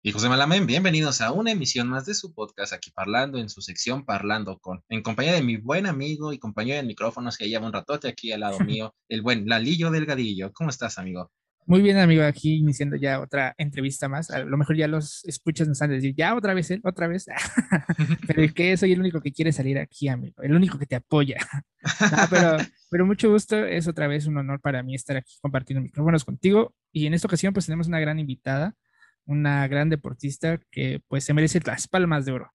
Hijos de Malamén, bienvenidos a una emisión más de su podcast, aquí parlando en su sección Parlando con, en compañía de mi buen amigo y compañero de micrófonos que lleva un ratote aquí al lado mío, el buen Lalillo Delgadillo. ¿Cómo estás, amigo? Muy bien, amigo, aquí iniciando ya otra entrevista más. A lo mejor ya los escuchas nos han de decir, ya otra vez él, otra vez. pero es que soy el único que quiere salir aquí, amigo, el único que te apoya. pero, pero mucho gusto, es otra vez un honor para mí estar aquí compartiendo micrófonos contigo. Y en esta ocasión, pues tenemos una gran invitada una gran deportista que pues se merece las palmas de oro.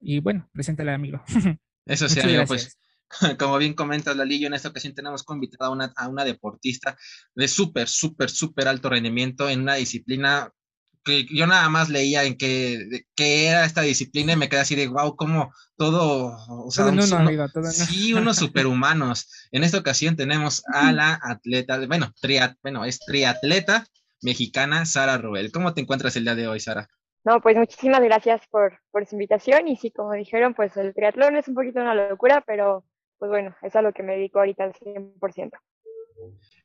Y bueno, preséntale, amigo. Eso sí, amigo, pues como bien comentas, Lalillo, en esta ocasión tenemos como invitada a una, a una deportista de súper, súper, súper alto rendimiento en una disciplina que yo nada más leía en qué, era esta disciplina y me quedé así de wow, como todo, o sea, todo amigo, sí, unos superhumanos. En esta ocasión tenemos a la atleta, bueno, triat, bueno, es triatleta mexicana Sara Roel. ¿Cómo te encuentras el día de hoy, Sara? No, pues muchísimas gracias por, por su invitación y sí, como dijeron, pues el triatlón es un poquito una locura, pero pues bueno, es a lo que me dedico ahorita al 100%.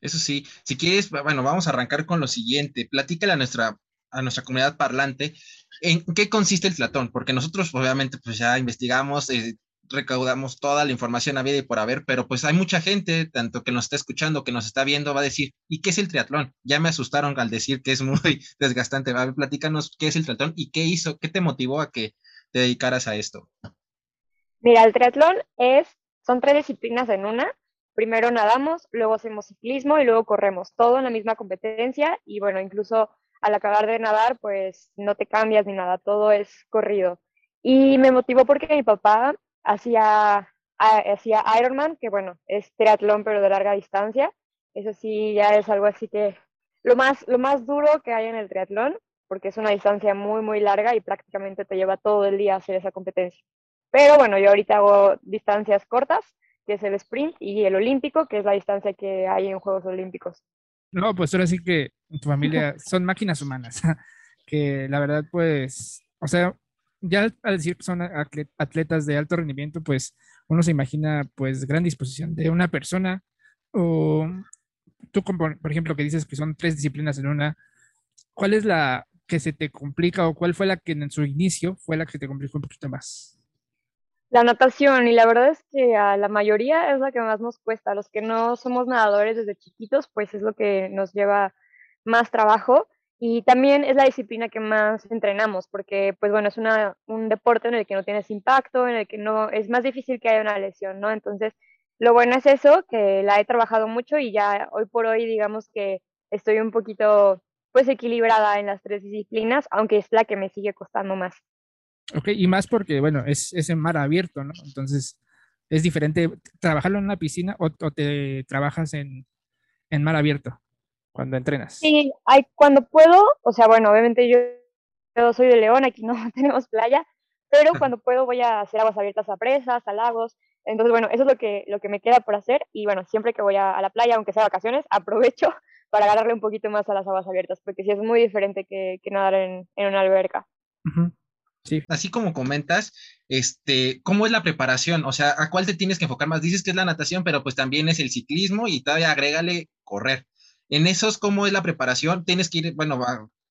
Eso sí, si quieres, bueno, vamos a arrancar con lo siguiente. Platícale a nuestra, a nuestra comunidad parlante en qué consiste el triatlón, porque nosotros obviamente pues ya investigamos, eh, recaudamos toda la información a vida y por haber, pero pues hay mucha gente, tanto que nos está escuchando, que nos está viendo, va a decir, ¿y qué es el triatlón? Ya me asustaron al decir que es muy desgastante. A ver, platícanos qué es el triatlón y qué hizo, qué te motivó a que te dedicaras a esto. Mira, el triatlón es, son tres disciplinas en una. Primero nadamos, luego hacemos ciclismo y luego corremos, todo en la misma competencia y bueno, incluso al acabar de nadar, pues no te cambias ni nada, todo es corrido. Y me motivó porque mi papá hacía, hacía Ironman, que bueno, es triatlón pero de larga distancia. Eso sí, ya es algo así que lo más, lo más duro que hay en el triatlón, porque es una distancia muy, muy larga y prácticamente te lleva todo el día hacer esa competencia. Pero bueno, yo ahorita hago distancias cortas, que es el sprint, y el olímpico, que es la distancia que hay en Juegos Olímpicos. No, pues ahora sí que tu familia son máquinas humanas, que la verdad, pues, o sea, ya al decir que son atletas de alto rendimiento, pues uno se imagina pues gran disposición de una persona o tú, por ejemplo, que dices que son tres disciplinas en una, ¿cuál es la que se te complica o cuál fue la que en su inicio fue la que te complicó un poquito más? La natación, y la verdad es que a la mayoría es la que más nos cuesta. Los que no somos nadadores desde chiquitos, pues es lo que nos lleva más trabajo. Y también es la disciplina que más entrenamos, porque pues bueno, es una, un deporte en el que no tienes impacto, en el que no es más difícil que haya una lesión, ¿no? Entonces, lo bueno es eso, que la he trabajado mucho y ya hoy por hoy digamos que estoy un poquito pues equilibrada en las tres disciplinas, aunque es la que me sigue costando más. Ok, y más porque, bueno, es, es en mar abierto, ¿no? Entonces, es diferente trabajarlo en una piscina o, o te trabajas en, en mar abierto cuando entrenas? Sí, hay, cuando puedo, o sea, bueno, obviamente yo, yo soy de León, aquí no tenemos playa, pero cuando puedo voy a hacer aguas abiertas a presas, a lagos. Entonces, bueno, eso es lo que, lo que me queda por hacer. Y bueno, siempre que voy a, la playa, aunque sea vacaciones, aprovecho para agarrarle un poquito más a las aguas abiertas, porque sí es muy diferente que, que nadar en, en, una alberca. Sí. Así como comentas, este, ¿cómo es la preparación? O sea, ¿a cuál te tienes que enfocar más? Dices que es la natación, pero pues también es el ciclismo y todavía agrégale correr. En esos, ¿cómo es la preparación? Tienes que ir, bueno,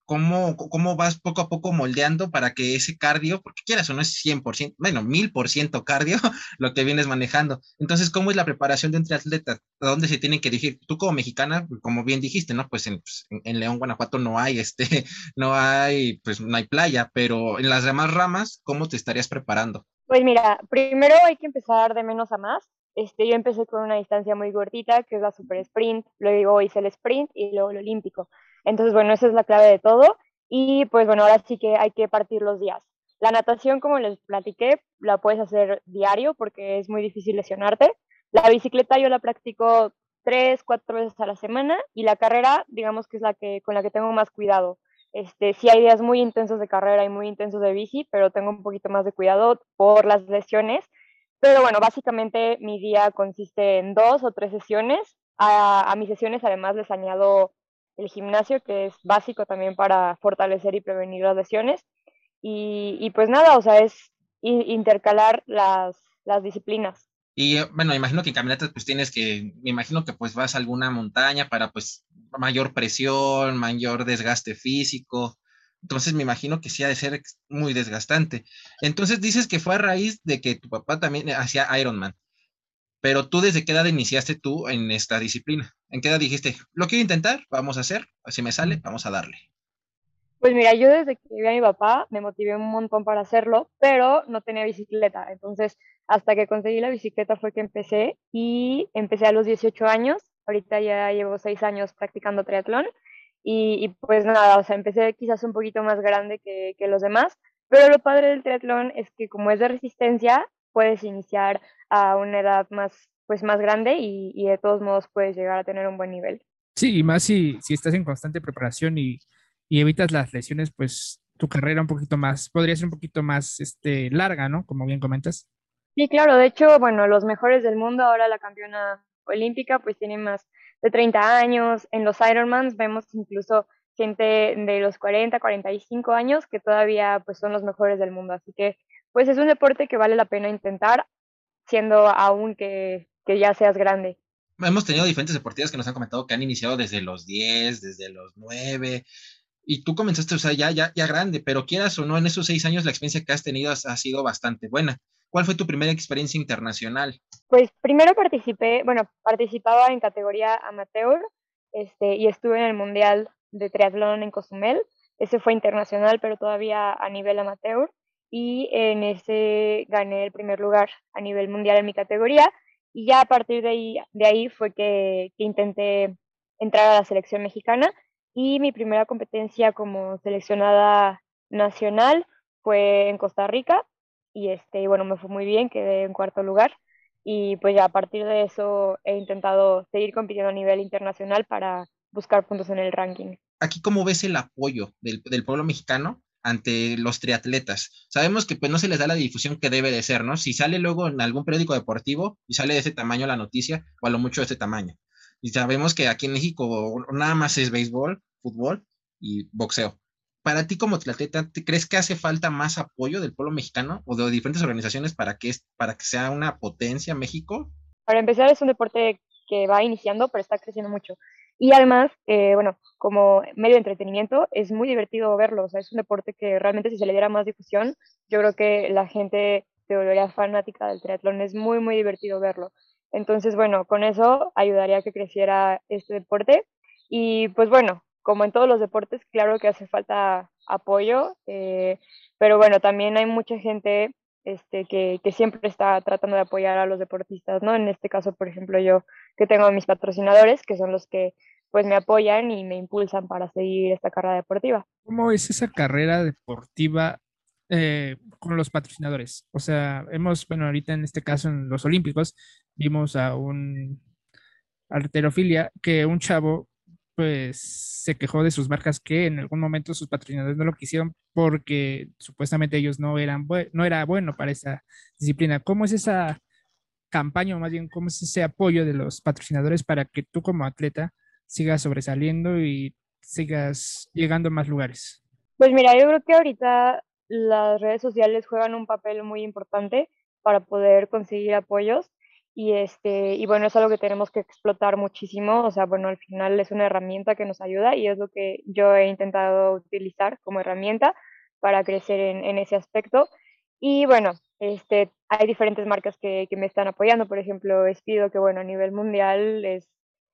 ¿cómo, cómo vas poco a poco moldeando para que ese cardio, porque quieras o no es 100%, bueno, 1000% cardio lo que vienes manejando. Entonces, ¿cómo es la preparación de un triatleta? ¿A dónde se tienen que dirigir? Tú como mexicana, como bien dijiste, ¿no? Pues en, pues, en, León, Guanajuato no hay, este, no hay, pues no hay playa, pero en las demás ramas, ¿cómo te estarías preparando? Pues mira, primero hay que empezar de menos a más. Este, yo empecé con una distancia muy gordita, que es la super sprint, luego hice el sprint y luego el olímpico. Entonces, bueno, esa es la clave de todo. Y pues bueno, ahora sí que hay que partir los días. La natación, como les platiqué, la puedes hacer diario porque es muy difícil lesionarte. La bicicleta yo la practico tres, cuatro veces a la semana y la carrera, digamos que es la que con la que tengo más cuidado. Este, sí hay días muy intensos de carrera y muy intensos de bici, pero tengo un poquito más de cuidado por las lesiones pero bueno, básicamente mi día consiste en dos o tres sesiones. A, mis sesiones además les añado el gimnasio, que es básico también para fortalecer y prevenir las lesiones. Y, pues nada, o sea, es intercalar las, las disciplinas. Y bueno, imagino que en caminatas pues tienes que, me imagino que pues vas a alguna montaña para pues mayor presión, mayor desgaste físico. Entonces me imagino que sí ha de ser muy desgastante. Entonces dices que fue a raíz de que tu papá también hacía Ironman. Pero tú desde qué edad iniciaste tú en esta disciplina? ¿En qué edad dijiste, lo quiero intentar, vamos a hacer, si me sale, vamos a darle? Pues mira, yo desde que vi a mi papá me motivé un montón para hacerlo, pero no tenía bicicleta. Entonces, hasta que conseguí la bicicleta fue que empecé y empecé a los 18 años. Ahorita ya llevo 6 años practicando triatlón y, pues nada, o sea, empecé quizás un poquito más grande que, que los demás, pero lo padre del triatlón es que como es de resistencia, puedes iniciar a una edad más, pues más grande y, y, de todos modos puedes llegar a tener un buen nivel. Sí, y más si, si estás en constante preparación y, y evitas las lesiones, pues tu carrera un poquito más, podría ser un poquito más este, larga, ¿no? Como bien comentas. Sí, claro, de hecho, bueno, los mejores del mundo, ahora la campeona olímpica, pues tienen más de 30 años. En los Ironmans vemos incluso gente de los 40, 45 años que todavía pues son los mejores del mundo. Así que pues es un deporte que vale la pena intentar siendo aún que, que ya seas grande. Hemos tenido diferentes deportistas que nos han comentado que han iniciado desde los 10, desde los 9, y tú comenzaste, o sea, ya, ya, ya grande, pero quieras o no, en esos seis años la experiencia que has tenido ha sido bastante buena. ¿Cuál fue tu primera experiencia internacional? Pues primero participé, bueno, participaba en categoría amateur este, y estuve en el Mundial de Triatlón en Cozumel. Ese fue internacional, pero todavía a nivel amateur. Y en ese gané el primer lugar a nivel mundial en mi categoría. Y ya a partir de ahí, de ahí fue que, que intenté entrar a la selección mexicana. Y mi primera competencia como seleccionada nacional fue en Costa Rica y este, bueno, me fue muy bien, quedé en cuarto lugar y pues ya a partir de eso he intentado seguir compitiendo a nivel internacional para buscar puntos en el ranking. Aquí, ¿cómo ves el apoyo del, del pueblo mexicano ante los triatletas? Sabemos que pues no se les da la difusión que debe de ser, ¿no? Si sale luego en algún periódico deportivo y sale de ese tamaño la noticia, o a lo mucho de ese tamaño. Y sabemos que aquí en México nada más es béisbol, fútbol y boxeo para ti como atleta, ¿crees que hace falta más apoyo del pueblo mexicano o de diferentes organizaciones para que, para que sea una potencia México? Para empezar, es un deporte que va iniciando, pero está creciendo mucho. Y además, eh, bueno, como medio de entretenimiento, es muy divertido verlo. O sea, es un deporte que realmente si se le diera más difusión, yo creo que la gente se volvería fanática del triatlón. Es muy, muy divertido verlo. Entonces, bueno, con eso ayudaría a que creciera este deporte. Y pues bueno, como en todos los deportes, claro que hace falta apoyo, eh, pero bueno, también hay mucha gente este, que, que, siempre está tratando de apoyar a los deportistas, ¿no? En este caso, por ejemplo, yo que tengo a mis patrocinadores, que son los que pues me apoyan y me impulsan para seguir esta carrera deportiva. ¿Cómo es esa carrera deportiva eh, con los patrocinadores? O sea, hemos, bueno, ahorita en este caso en los Olímpicos, vimos a un arterofilia que un chavo pues se quejó de sus marcas que en algún momento sus patrocinadores no lo quisieron porque supuestamente ellos no eran no era bueno para esa disciplina. ¿Cómo es esa campaña o más bien cómo es ese apoyo de los patrocinadores para que tú como atleta sigas sobresaliendo y sigas llegando a más lugares? Pues mira, yo creo que ahorita las redes sociales juegan un papel muy importante para poder conseguir apoyos y este y bueno es algo que tenemos que explotar muchísimo o sea bueno al final es una herramienta que nos ayuda y es lo que yo he intentado utilizar como herramienta para crecer en, en ese aspecto. Y bueno este hay diferentes marcas que, que me están apoyando por ejemplo Espido que bueno a nivel mundial es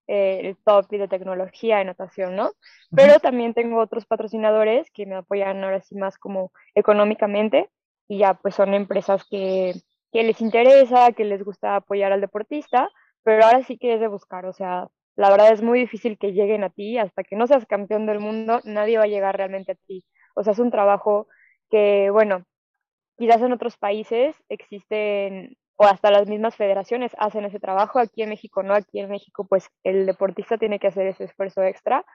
eh, el top de tecnología de natación no pero también tengo otros patrocinadores que me apoyan ahora sí más como económicamente y ya pues son empresas que que les interesa, que les gusta apoyar al deportista, pero ahora sí que es de buscar, o sea, la verdad es muy difícil que lleguen a ti, hasta que no seas campeón del mundo, nadie va a llegar realmente a ti. O sea, es un trabajo que, bueno, quizás en otros países existen, o hasta las mismas federaciones hacen ese trabajo, aquí en México no, aquí en México pues el deportista tiene que hacer ese esfuerzo extra,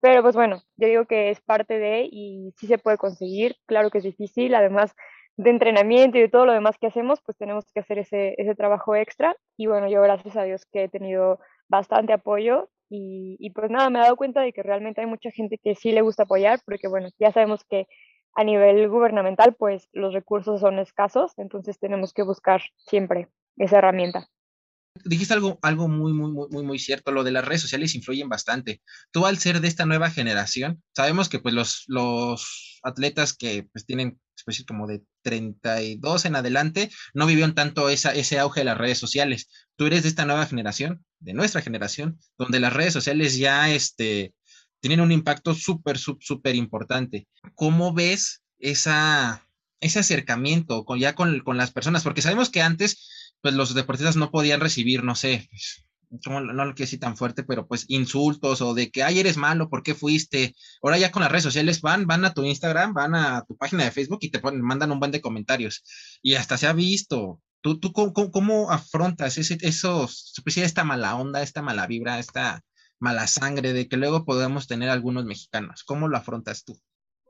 pero pues bueno, yo digo que es parte de y sí se puede conseguir, claro que es difícil, además de entrenamiento y de todo lo demás que hacemos, pues tenemos que hacer ese, ese trabajo extra. Y bueno, yo gracias a Dios que he tenido bastante apoyo y, y, pues nada, me he dado cuenta de que realmente hay mucha gente que sí le gusta apoyar, porque bueno, ya sabemos que a nivel gubernamental pues los recursos son escasos, entonces tenemos que buscar siempre esa herramienta. Dijiste algo, algo muy, muy, muy, muy, cierto. Lo de las redes sociales influyen bastante. Tú, al ser de esta nueva generación, sabemos que pues los, los atletas que pues tienen como de 32 en adelante, no vivieron tanto esa, ese auge de las redes sociales. Tú eres de esta nueva generación, de nuestra generación, donde las redes sociales ya este, tienen un impacto súper, súper importante. ¿Cómo ves esa, ese acercamiento con, ya con, con las personas? Porque sabemos que antes pues los deportistas no podían recibir, no sé, pues, no lo quiero decir tan fuerte, pero pues insultos o de que, ay, eres malo, ¿por qué fuiste? Ahora ya con las redes sociales van, van a tu Instagram, van a tu página de Facebook y te mandan un buen de comentarios. Y hasta se ha visto. ¿Tú, tú cómo, cómo afrontas ese, esos, esta mala onda, esta mala vibra, esta mala sangre de que luego podamos tener algunos mexicanos? ¿Cómo lo afrontas tú?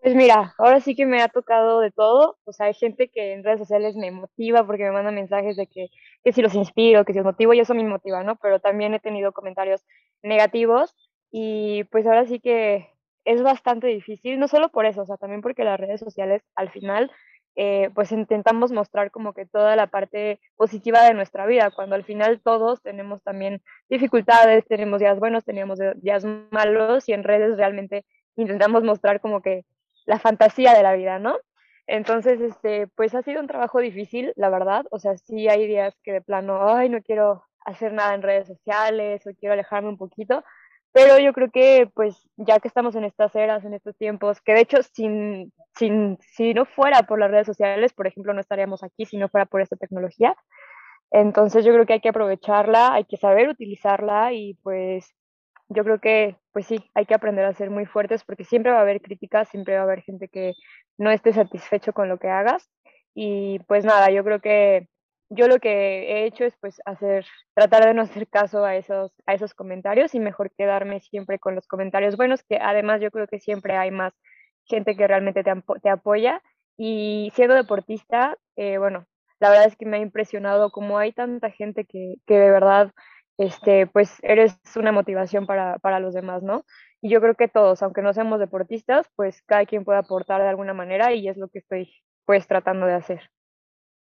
Pues mira, ahora sí que me ha tocado de todo. O sea, hay gente que en redes sociales me motiva porque me manda mensajes de que, que si los inspiro, que si los motivo, y eso me motiva, ¿no? Pero también he tenido comentarios negativos y pues ahora sí que es bastante difícil, no solo por eso, o sea, también porque las redes sociales al final eh, pues intentamos mostrar como que toda la parte positiva de nuestra vida, cuando al final todos tenemos también dificultades, tenemos días buenos, teníamos días malos y en redes realmente intentamos mostrar como que la fantasía de la vida, ¿no? Entonces, este, pues ha sido un trabajo difícil, la verdad. O sea, sí hay días que de plano, ay, no quiero hacer nada en redes sociales o quiero alejarme un poquito. Pero yo creo que, pues, ya que estamos en estas eras, en estos tiempos, que de hecho, sin, sin, si no fuera por las redes sociales, por ejemplo, no estaríamos aquí si no fuera por esta tecnología. Entonces, yo creo que hay que aprovecharla, hay que saber utilizarla y, pues, yo creo que, pues sí, hay que aprender a ser muy fuertes porque siempre va a haber críticas, siempre va a haber gente que no esté satisfecho con lo que hagas. Y pues nada, yo creo que yo lo que he hecho es pues hacer, tratar de no hacer caso a esos, a esos comentarios y mejor quedarme siempre con los comentarios buenos, que además yo creo que siempre hay más gente que realmente te, te apoya. Y siendo deportista, eh, bueno, la verdad es que me ha impresionado cómo hay tanta gente que, que de verdad este, pues eres una motivación para, para los demás, ¿no? Y yo creo que todos, aunque no seamos deportistas, pues cada quien puede aportar de alguna manera y es lo que estoy pues tratando de hacer.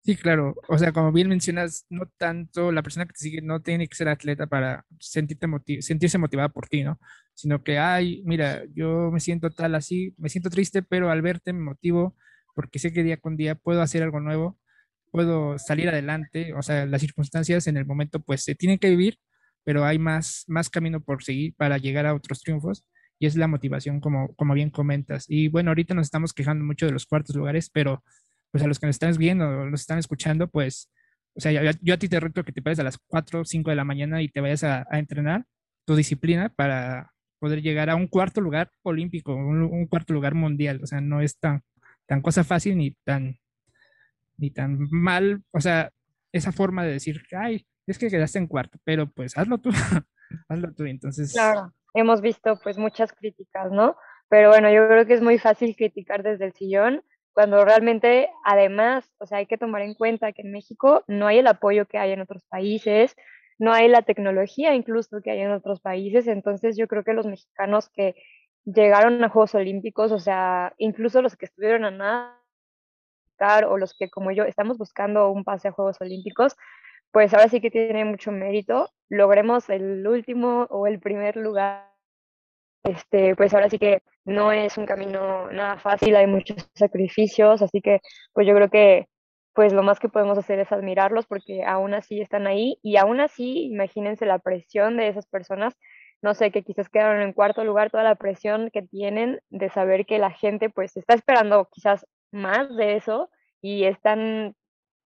Sí, claro. O sea, como bien mencionas, no tanto la persona que te sigue no tiene que ser atleta para sentirte sentirse motivada por ti, ¿no? Sino que, ay, mira, yo me siento tal así, me siento triste, pero al verte me motivo porque sé que día con día puedo hacer algo nuevo, puedo salir adelante. O sea, las circunstancias en el momento pues se tienen que vivir pero hay más, más camino por seguir para llegar a otros triunfos y es la motivación como, como bien comentas. Y bueno, ahorita nos estamos quejando mucho de los cuartos lugares, pero pues a los que nos están viendo nos están escuchando, pues, o sea, yo, a ti te reto que te pares a las 4 o 5 de la mañana y te vayas a, entrenar tu disciplina para poder llegar a un cuarto lugar olímpico, un, un, cuarto lugar mundial. O sea, no es tan, tan cosa fácil ni tan, ni tan mal. O sea, esa forma de decir, ay, es que quedaste en cuarto, pero pues hazlo tú, hazlo tú. Entonces. Claro, hemos visto pues muchas críticas, ¿no? Pero bueno, yo creo que es muy fácil criticar desde el sillón cuando realmente, además, o sea, hay que tomar en cuenta que en México no hay el apoyo que hay en otros países, no hay la tecnología incluso que hay en otros países, entonces yo creo que los mexicanos que llegaron a Juegos Olímpicos, o sea, incluso los que estuvieron a nada o los que como yo estamos buscando un pase a Juegos Olímpicos, pues ahora sí que tiene mucho mérito. Logremos el último o el primer lugar. Este, pues ahora sí que no es un camino nada fácil, hay muchos sacrificios, así que pues yo creo que pues lo más que podemos hacer es admirarlos porque aún así están ahí y aún así imagínense la presión de esas personas, no sé, que quizás quedaron en cuarto lugar, toda la presión que tienen de saber que la gente pues está esperando quizás más de eso y están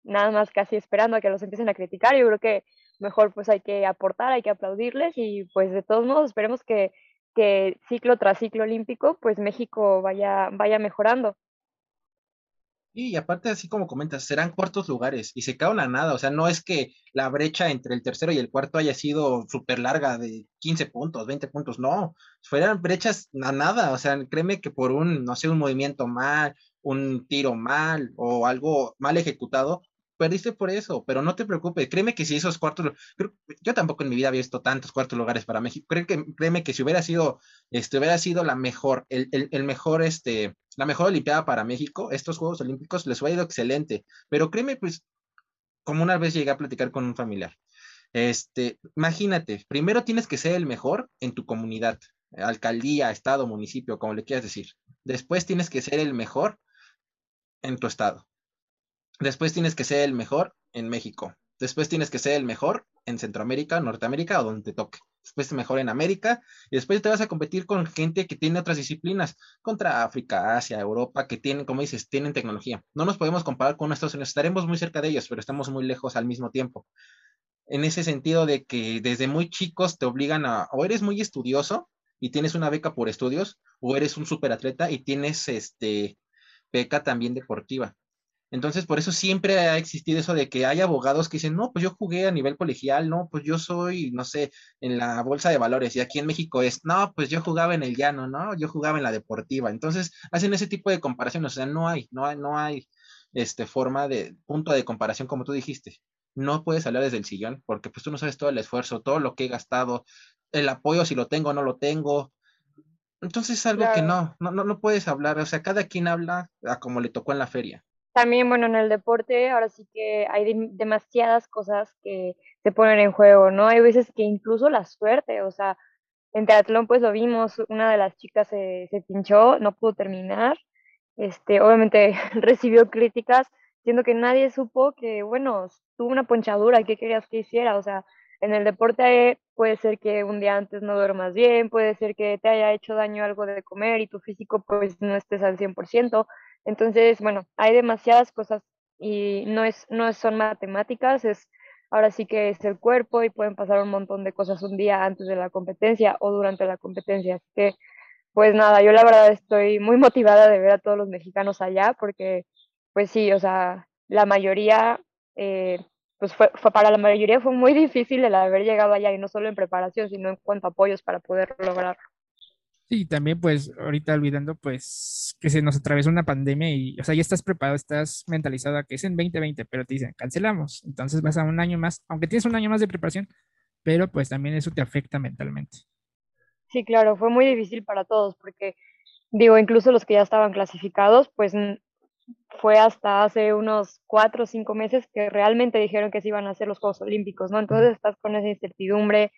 nada más casi esperando a que los empiecen a criticar. Yo creo que mejor pues hay que aportar, hay que aplaudirles y pues de todos modos esperemos que, que ciclo tras ciclo olímpico pues México vaya, vaya mejorando. Y aparte, así como comentas, serán cuartos lugares y se caen a nada. O sea, no es que la brecha entre el tercero y el cuarto haya sido súper larga de 15 puntos, 20 puntos. No, fueran brechas a nada. O sea, créeme que por un, no sé, un movimiento mal, un tiro mal o algo mal ejecutado, perdiste por eso, pero no te preocupes, créeme que si esos cuartos, yo tampoco en mi vida había visto tantos cuartos lugares para México, créeme que, créeme que si hubiera sido, este, hubiera sido la mejor, el, el, mejor, este, la mejor Olimpiada para México, estos Juegos Olímpicos les hubiera ido excelente, pero créeme, pues, como una vez llegué a platicar con un familiar, Este, imagínate, primero tienes que ser el mejor en tu comunidad, alcaldía, estado, municipio, como le quieras decir. Después tienes que ser el mejor en tu estado. Después tienes que ser el mejor en México. Después tienes que ser el mejor en Centroamérica, Norteamérica o donde te toque. Después mejor en América y después te vas a competir con gente que tiene otras disciplinas, contra África, Asia, Europa, que tienen, como dices, tienen tecnología. No nos podemos comparar con Estados Unidos, estaremos muy cerca de ellos, pero estamos muy lejos al mismo tiempo. En ese sentido de que desde muy chicos te obligan a, o eres muy estudioso y tienes una beca por estudios, o eres un superatleta y tienes este beca también deportiva. Entonces, por eso siempre ha existido eso de que hay abogados que dicen, no, pues yo jugué a nivel colegial, no, pues yo soy, no sé, en la bolsa de valores y aquí en México es, no, pues yo jugaba en el llano, ¿no? Yo jugaba en la deportiva. Entonces, hacen ese tipo de comparaciones, o sea, no hay, no hay, no hay este, forma de punto de comparación como tú dijiste. No puedes hablar desde el sillón porque pues tú no sabes todo el esfuerzo, todo lo que he gastado, el apoyo si lo tengo o no lo tengo. Entonces es algo que no, no, no, no puedes hablar, o sea, cada quien habla a como le tocó en la feria. También, bueno, en el deporte ahora sí que hay demasiadas cosas que se ponen en juego, ¿no? Hay veces que incluso la suerte, o sea, en teatlón pues lo vimos, una de las chicas se, se pinchó, no pudo terminar, este, obviamente recibió críticas, siendo que nadie supo que, bueno, tuvo una ponchadura, ¿qué querías que hiciera? O sea, en el deporte puede ser que un día antes no duermas bien, puede ser que te haya hecho daño algo de comer y tu físico pues no estés al 100%, entonces, bueno, hay demasiadas cosas y no, es, no son matemáticas, es ahora sí que es el cuerpo y pueden pasar un montón de cosas un día antes de la competencia o durante la competencia. Así que, pues nada, yo la verdad estoy muy motivada de ver a todos los mexicanos allá porque, pues sí, o sea, la mayoría, eh, pues fue, fue, para la mayoría fue muy difícil el haber llegado allá y no solo en preparación, sino en cuanto a apoyos para poder lograrlo. Sí, también pues ahorita olvidando pues que se nos atravesó una pandemia y, o sea, ya estás preparado, estás mentalizado a que es en 2020, pero te dicen, cancelamos, entonces vas a un año más, aunque tienes un año más de preparación, pero pues también eso te afecta mentalmente. Sí, claro, fue muy difícil para todos porque, digo, incluso los que ya estaban clasificados, pues fue hasta hace unos cuatro o cinco meses que realmente dijeron que se iban a hacer los Juegos Olímpicos, ¿no? Entonces estás con esa incertidumbre,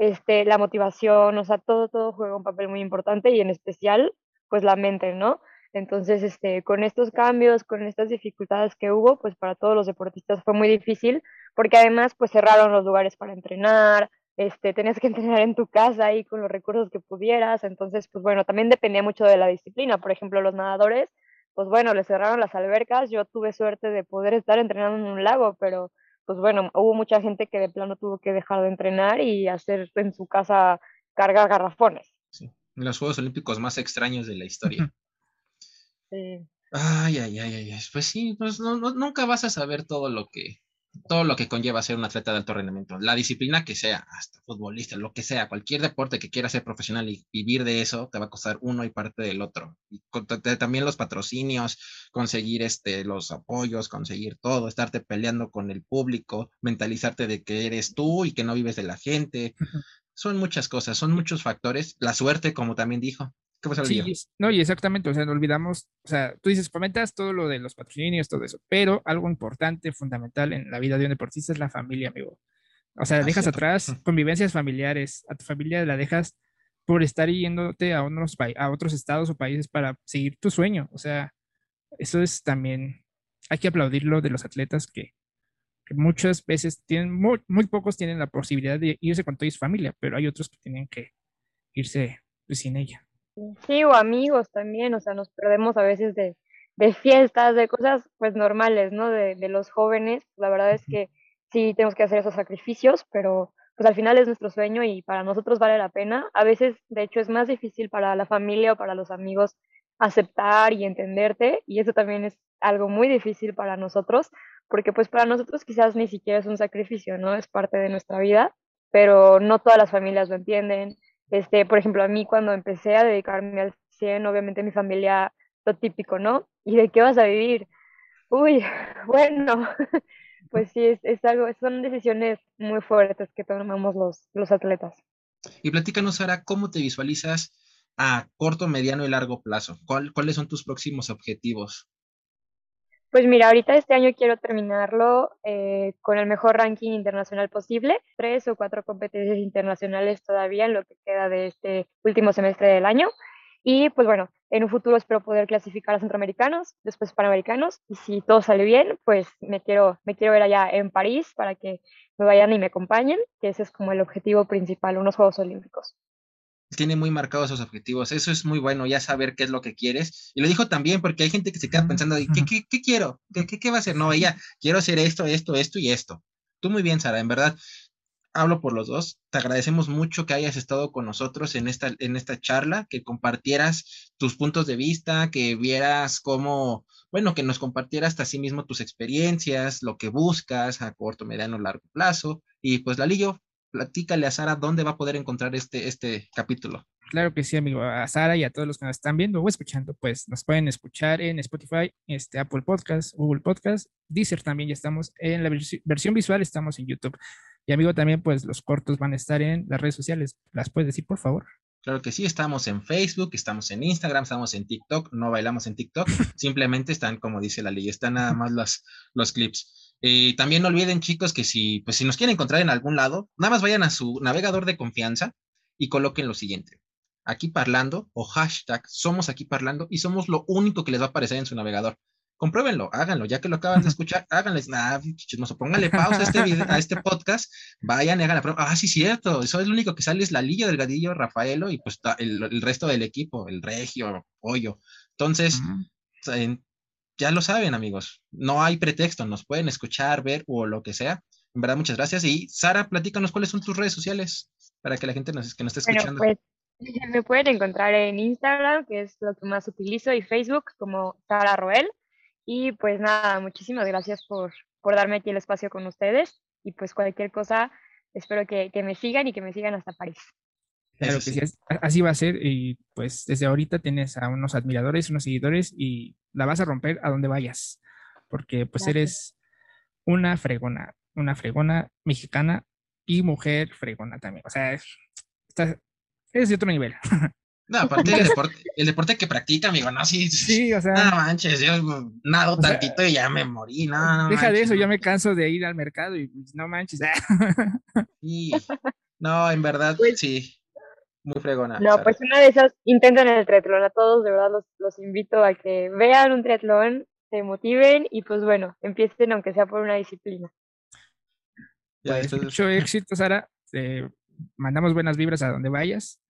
este, la motivación, o sea, todo, todo juega un papel muy importante y en especial, pues la mente, ¿no? Entonces, este, con estos cambios, con estas dificultades que hubo, pues para todos los deportistas fue muy difícil, porque además, pues cerraron los lugares para entrenar, este, tenías que entrenar en tu casa ahí con los recursos que pudieras, entonces, pues bueno, también dependía mucho de la disciplina, por ejemplo, los nadadores, pues bueno, les cerraron las albercas, yo tuve suerte de poder estar entrenando en un lago, pero pues bueno, hubo mucha gente que de plano tuvo que dejar de entrenar y hacer en su casa cargar garrafones. Sí, los Juegos Olímpicos más extraños de la historia. Sí. Ay, ay, ay, ay, pues sí, pues no, nunca vas a saber todo lo que, todo lo que conlleva ser un atleta de alto rendimiento, la disciplina que sea, hasta futbolista, lo que sea, cualquier deporte que quiera ser profesional y vivir de eso, te va a costar uno y parte del otro. Y también los patrocinios, conseguir este, los apoyos, conseguir todo, estarte peleando con el público, mentalizarte de que eres tú y que no vives de la gente. Son muchas cosas, son muchos factores. La suerte, como también dijo, Sí, no, y exactamente, o sea, no olvidamos, o sea, tú dices, comentas todo lo de los patrocinios, todo eso, pero algo importante, fundamental en la vida de un deportista es la familia, amigo. O sea, dejas atrás convivencias familiares, a tu familia la dejas por estar yéndote a, unos, a otros estados o países para seguir tu sueño. O sea, eso es también, hay que aplaudirlo de los atletas que, que muchas veces tienen, muy, muy, pocos tienen la posibilidad de irse con toda su familia, pero hay otros que tienen que irse pues, sin ella. Sí, o amigos también, o sea, nos perdemos a veces de, de fiestas, de cosas pues normales, ¿no? De, de los jóvenes. La verdad es que sí tenemos que hacer esos sacrificios, pero pues al final es nuestro sueño y para nosotros vale la pena. A veces, de hecho, es más difícil para la familia o para los amigos aceptar y entenderte y eso también es algo muy difícil para nosotros, porque pues para nosotros quizás ni siquiera es un sacrificio, ¿no? Es parte de nuestra vida, pero no todas las familias lo entienden, este, por ejemplo, a mí cuando empecé a dedicarme al 100, obviamente mi familia, lo típico, ¿no? ¿Y de qué vas a vivir? Uy, bueno, pues sí, es, algo, son decisiones muy fuertes que tomamos los, los atletas. Y platícanos, Sara, ¿cómo te visualizas a corto, mediano y largo plazo? ¿Cuáles son tus próximos objetivos? Pues mira, ahorita este año quiero terminarlo eh, con el mejor ranking internacional posible, tres o cuatro competencias internacionales todavía en lo que queda de este último semestre del año. Y pues bueno, en un futuro espero poder clasificar a centroamericanos, después panamericanos, y si todo sale bien, pues me quiero, me quiero ver allá en París para que me vayan y me acompañen, que ese es como el objetivo principal, unos Juegos Olímpicos tiene muy marcados esos objetivos. Eso es muy bueno, ya saber qué es lo que quieres. Y lo dijo también porque hay gente que se queda pensando, ¿qué, qué, qué quiero? ¿Qué, ¿Qué, qué, va a hacer? No, ella, quiero hacer esto, esto, esto y esto. Tú muy bien, Sara, en verdad hablo por los dos. Te agradecemos mucho que hayas estado con nosotros en esta, en esta charla, que compartieras tus puntos de vista, que vieras cómo, bueno, que nos compartieras hasta sí mismo tus experiencias, lo que buscas a corto, mediano, largo plazo. Y pues, Lalillo, platícale a Sara dónde va a poder encontrar este, este capítulo. Claro que sí, amigo. A Sara y a todos los que nos están viendo o escuchando, pues nos pueden escuchar en Spotify, este, Apple Podcast, Google Podcast, Deezer también ya estamos en la versión visual, estamos en YouTube. Y amigo, también pues los cortos van a estar en las redes sociales. ¿Las puedes decir, por favor? Claro que sí, estamos en Facebook, estamos en Instagram, estamos en TikTok, no bailamos en TikTok, simplemente están, como dice la ley, están nada más los, los clips. Y también no olviden, chicos, que si, pues, si nos quieren encontrar en algún lado, nada más vayan a su navegador de confianza y coloquen lo siguiente. Aquí parlando o hashtag somos aquí parlando y somos lo único que les va a aparecer en su navegador compruébenlo, háganlo, ya que lo acaban de escuchar, háganles, nada, chismoso, pónganle pausa a este, a este podcast, vayan y hagan la prueba. Ah, sí, cierto, eso es lo único que sale es la Lilla Delgadillo, Rafaelo y pues el, el, resto del equipo, el Regio, Pollo. Entonces, ya lo saben, amigos, no hay pretexto, nos pueden escuchar, ver o lo que sea. En verdad, muchas gracias. Y Sara, platícanos cuáles son tus redes sociales para que la gente nos, que nos esté escuchando. Bueno, pues, me pueden encontrar en Instagram, que es lo que más utilizo, y Facebook como Sara Roel. Y pues nada, muchísimas gracias por, por darme aquí el espacio con ustedes y pues cualquier cosa, espero que, que me sigan y que me sigan hasta París. Claro que sí, así va a ser y pues desde ahorita tienes a unos admiradores, unos seguidores y la vas a romper a donde vayas, porque pues eres una fregona, una fregona mexicana y mujer fregona también, o sea, estás, es de otro nivel. No, aparte del deporte, el deporte que practica, amigo, no, sí, sí, o sea, no manches, yo nado tantito y ya me morí, no, Deja de eso, yo me canso de ir al mercado y pues, no manches. Sí, no, en verdad, pues sí, muy fregona. No, pues una de esas, intentan el triatlón a todos, de verdad los, los invito a que vean un triatlón, se motiven y pues bueno, empiecen aunque sea por una disciplina. Pues, mucho éxito, Sara, mandamos buenas vibras a donde vayas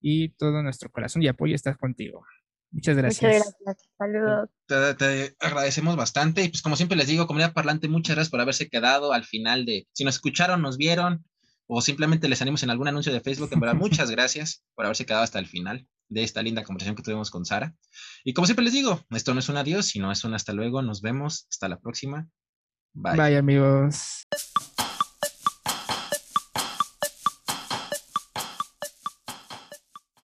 y todo nuestro corazón y apoyo está contigo. Muchas gracias. Muchas gracias. Saludos. Te, agradecemos bastante y pues como siempre les digo, comunidad parlante, muchas gracias por haberse quedado al final de, si nos escucharon, nos vieron o simplemente les animamos en algún anuncio de Facebook, en verdad, muchas gracias por haberse quedado hasta el final de esta linda conversación que tuvimos con Sara. Y como siempre les digo, esto no es un adiós, sino es un hasta luego. Nos vemos. Hasta la próxima. Bye. Bye amigos.